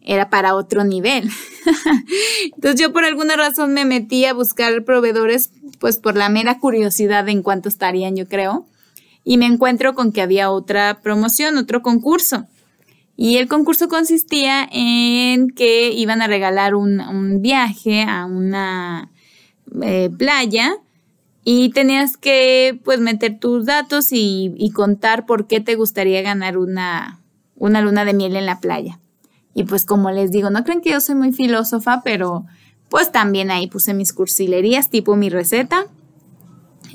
era para otro nivel. (laughs) Entonces yo por alguna razón me metí a buscar proveedores, pues por la mera curiosidad de en cuánto estarían, yo creo. Y me encuentro con que había otra promoción, otro concurso. Y el concurso consistía en que iban a regalar un, viaje a una eh, playa y tenías que pues meter tus datos y, y contar por qué te gustaría ganar una, una luna de miel en la playa. Y pues como les digo, no creen que yo soy muy filósofa, pero pues también ahí puse mis cursilerías, tipo mi receta.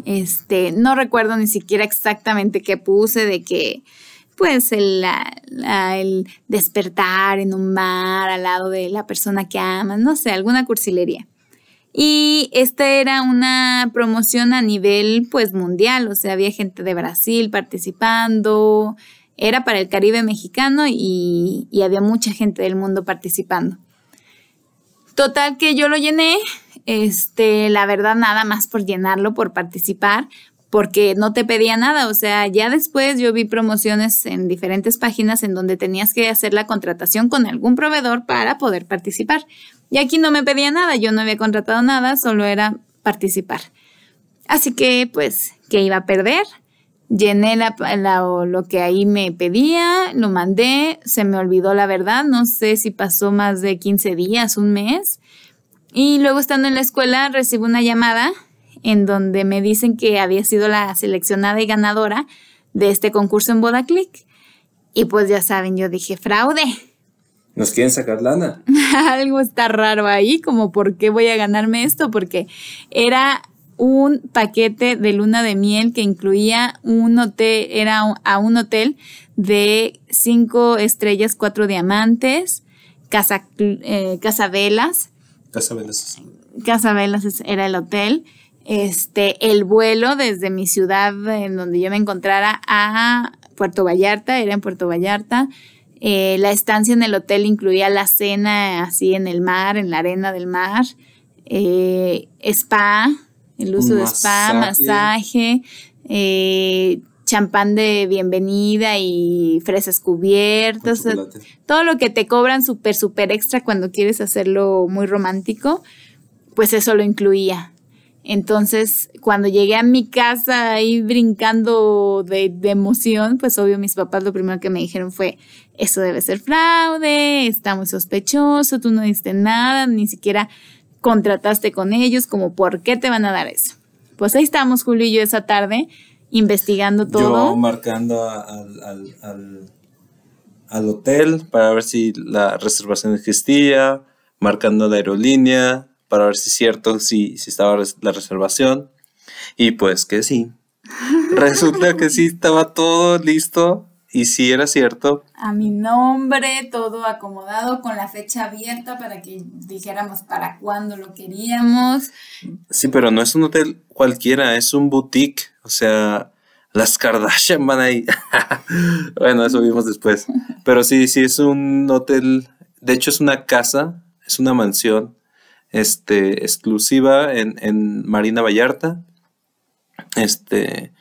Este, no recuerdo ni siquiera exactamente qué puse, de que pues el, el, despertar en un mar al lado de la persona que amas, no sé, alguna cursilería. Y esta era una promoción a nivel pues mundial, o sea, había gente de Brasil participando, era para el Caribe mexicano y, había mucha gente del mundo participando. Total que yo lo llené, este, la verdad nada más por llenarlo, por participar, porque no te pedía nada, o sea, ya después yo vi promociones en diferentes páginas en donde tenías que hacer la contratación con algún proveedor para poder participar. Y aquí no me pedía nada, yo no había contratado nada, solo era participar. Así que, pues, ¿qué iba a perder? Llené la, lo que ahí me pedía, lo mandé, se me olvidó la verdad, no sé si pasó más de 15 días, un mes. Y luego estando en la escuela recibo una llamada en donde me dicen que había sido la seleccionada y ganadora de este concurso en Boda Click. Y pues ya saben, yo dije, fraude. ¿Nos quieren sacar lana? (laughs) Algo está raro ahí, como por qué voy a ganarme esto, porque era un paquete de luna de miel que incluía un hotel, era a un hotel de cinco estrellas, cuatro diamantes, casa, eh, casa velas. Casa velas. Casa velas era el hotel este, el vuelo desde mi ciudad en donde yo me encontrara a Puerto Vallarta, era en Puerto Vallarta. Eh, la estancia en el hotel incluía la cena así en el mar, en la arena del mar, eh, spa, el uso de spa, masaje, eh, champán de bienvenida y fresas cubiertas, todo lo que te cobran súper, súper extra cuando quieres hacerlo muy romántico, pues eso lo incluía. Entonces, cuando llegué a mi casa ahí brincando de, emoción, pues obvio mis papás lo primero que me dijeron fue, eso debe ser fraude, está muy sospechoso, tú no diste nada, ni siquiera contrataste con ellos, como por qué te van a dar eso. Pues ahí estamos Julio y yo esa tarde investigando todo. Yo marcando al, al, al hotel para ver si la reservación existía, marcando la aerolínea, para ver si es cierto, si, si estaba la reservación. Y pues que sí. (laughs) Resulta que sí estaba todo listo y sí era cierto. A mi nombre, todo acomodado con la fecha abierta para que dijéramos para cuándo lo queríamos. Sí, pero no es un hotel cualquiera, es un boutique. O sea, las Kardashian van ahí. (laughs) bueno, eso vimos después. Pero sí, sí, es un hotel. De hecho, es una casa, es una mansión este, exclusiva en, Marina Vallarta. Este,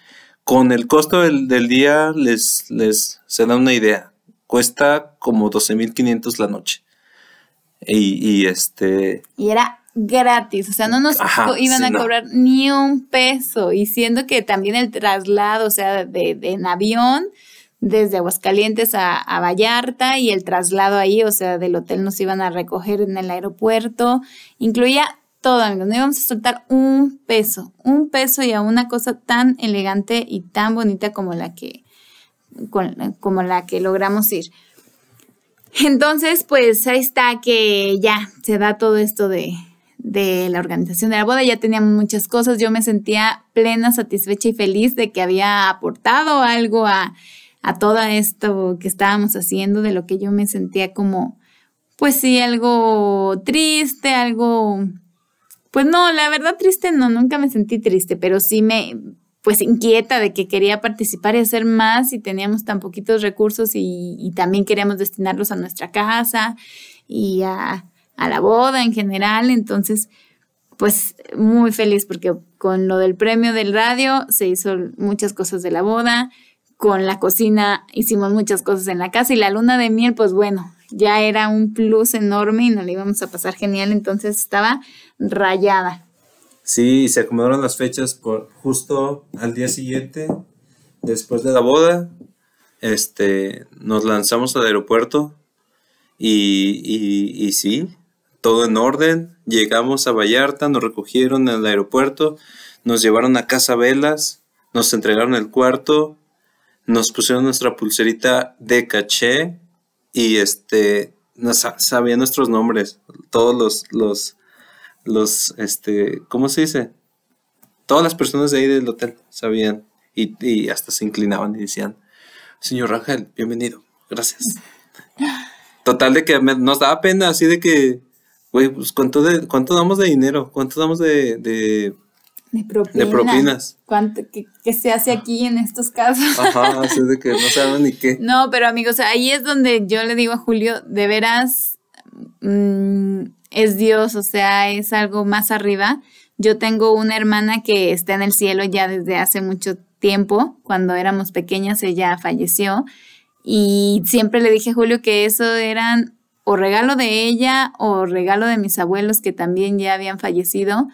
con el costo del, día les, les se da una idea. Cuesta como 12.500 la noche. Y, este... Y era gratis, o sea, no nos iban a cobrar ni un peso. Y siendo que también el traslado, o sea, de, de en avión, desde Aguascalientes a, Vallarta y el traslado ahí, o sea, del hotel nos iban a recoger en el aeropuerto. Incluía todo, amigos. No íbamos a soltar un peso, un peso y a una cosa tan elegante y tan bonita como la que, como la que logramos ir. Entonces, pues ahí está que ya se da todo esto de, de la organización de la boda. Ya teníamos muchas cosas. Yo me sentía plena, satisfecha y feliz de que había aportado algo a a todo esto que estábamos haciendo, de lo que yo me sentía como, pues sí, algo triste, algo, pues no, la verdad triste no, nunca me sentí triste, pero sí me, pues inquieta de que quería participar y hacer más y teníamos tan poquitos recursos y, también queríamos destinarlos a nuestra casa y a, a la boda en general, entonces pues muy feliz porque con lo del premio del radio se hizo muchas cosas de la boda, con la cocina hicimos muchas cosas en la casa y la luna de miel, pues bueno, ya era un plus enorme y nos la íbamos a pasar genial, entonces estaba rayada. Sí, se acomodaron las fechas por justo al día siguiente, después de la boda, este, nos lanzamos al aeropuerto y, y, y sí, todo en orden, llegamos a Vallarta, nos recogieron en el aeropuerto, nos llevaron a Casa Velas, nos entregaron el cuarto, nos pusieron nuestra pulserita de caché y este nos sabían nuestros nombres, todos los, los, los, este, ¿cómo se dice? Todas las personas de ahí del hotel sabían y, y hasta se inclinaban y decían, señor Rangel, bienvenido, gracias. Total de que nos daba pena así de que, güey, pues ¿cuánto, de, cuánto damos de dinero, cuánto damos de, de de, propinas. ¿Cuánto, qué, se hace aquí en estos casos? Ajá, (laughs) así de que no saben ni qué. No, pero amigos, ahí es donde yo le digo a Julio, de veras mm, es Dios, o sea, es algo más arriba. Yo tengo una hermana que está en el cielo ya desde hace mucho tiempo. Cuando éramos pequeñas, ella falleció. Y siempre le dije a Julio que eso eran o regalo de ella o regalo de mis abuelos que también ya habían fallecido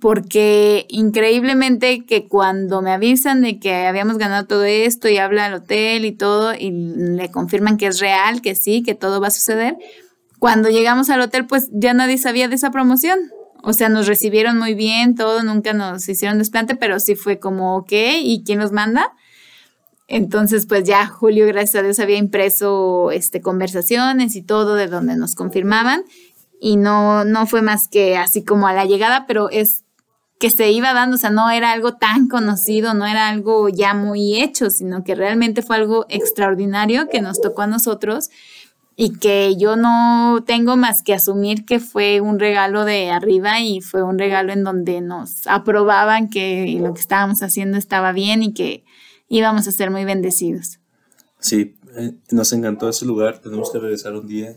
porque increíblemente que cuando me avisan de que habíamos ganado todo esto y habla al hotel y todo y le confirman que es real, que sí, que todo va a suceder, cuando llegamos al hotel pues ya nadie sabía de esa promoción. O sea, nos recibieron muy bien, todo, nunca nos hicieron desplante, pero sí fue como, ok, ¿y quién nos manda? Entonces, pues ya Julio, gracias a Dios, había impreso este, conversaciones y todo de donde nos confirmaban. Y no, no fue más que así como a la llegada, pero es que se iba dando, o sea, no era algo tan conocido, no era algo ya muy hecho, sino que realmente fue algo extraordinario que nos tocó a nosotros y que yo no tengo más que asumir que fue un regalo de arriba y fue un regalo en donde nos aprobaban que lo que estábamos haciendo estaba bien y que íbamos a ser muy bendecidos. Sí, eh, nos encantó ese lugar, tenemos que regresar un día.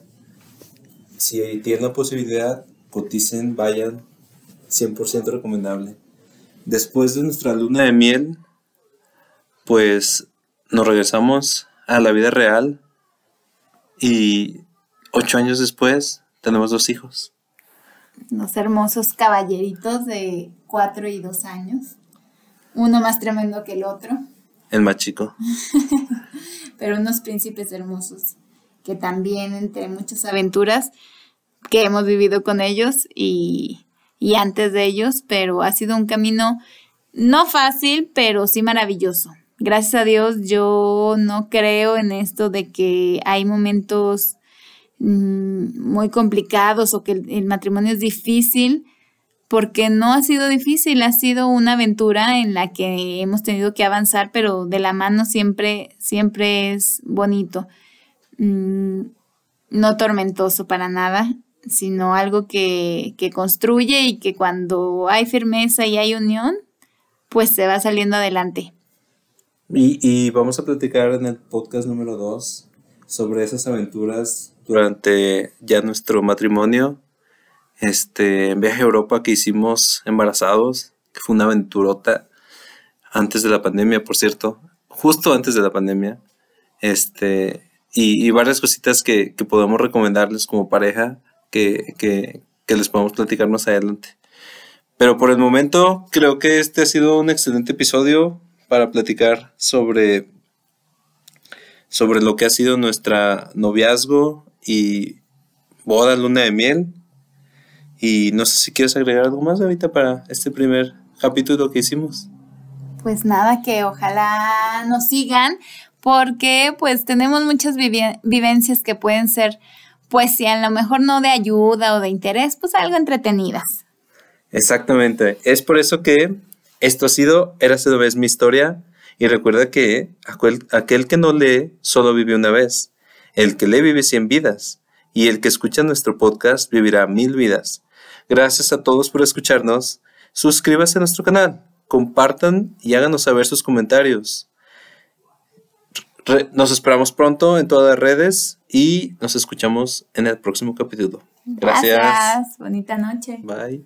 Si tienen la posibilidad, coticen, vayan, 100% recomendable. Después de nuestra luna de miel, pues nos regresamos a la vida real y ocho años después tenemos dos hijos. Unos hermosos caballeritos de cuatro y dos años. Uno más tremendo que el otro. El más chico. (laughs) Pero unos príncipes hermosos que también entre muchas aventuras que hemos vivido con ellos y y antes de ellos, pero ha sido un camino no fácil, pero sí maravilloso. Gracias a Dios yo no creo en esto de que hay momentos mm, muy complicados o que el, matrimonio es difícil, porque no ha sido difícil, ha sido una aventura en la que hemos tenido que avanzar, pero de la mano siempre, siempre es bonito, mm, no tormentoso para nada sino algo que, construye y que cuando hay firmeza y hay unión, pues se va saliendo adelante. Y, vamos a platicar en el podcast número 2 sobre esas aventuras durante ya nuestro matrimonio, este viaje a Europa que hicimos embarazados, que fue una aventurota antes de la pandemia, por cierto, justo antes de la pandemia, este, y, varias cositas que, que podemos recomendarles como pareja que, les podemos platicar más adelante. Pero por el momento creo que este ha sido un excelente episodio para platicar sobre, sobre lo que ha sido nuestra noviazgo y boda luna de miel. Y no sé si quieres agregar algo más ahorita para este primer capítulo que hicimos. Pues nada, que ojalá nos sigan porque pues tenemos muchas vivencias que pueden ser pues si a lo mejor no de ayuda o de interés, pues algo entretenidas. Exactamente. Es por eso que esto ha sido Érase una vez mi historia. Y recuerda que aquel, aquel que no lee solo vive una vez. El que lee vive cien vidas. Y el que escucha nuestro podcast vivirá mil vidas. Gracias a todos por escucharnos. Suscríbase a nuestro canal, compartan y háganos saber sus comentarios nos esperamos pronto en todas las redes y nos escuchamos en el próximo capítulo. Gracias. Gracias. Bonita noche. Bye.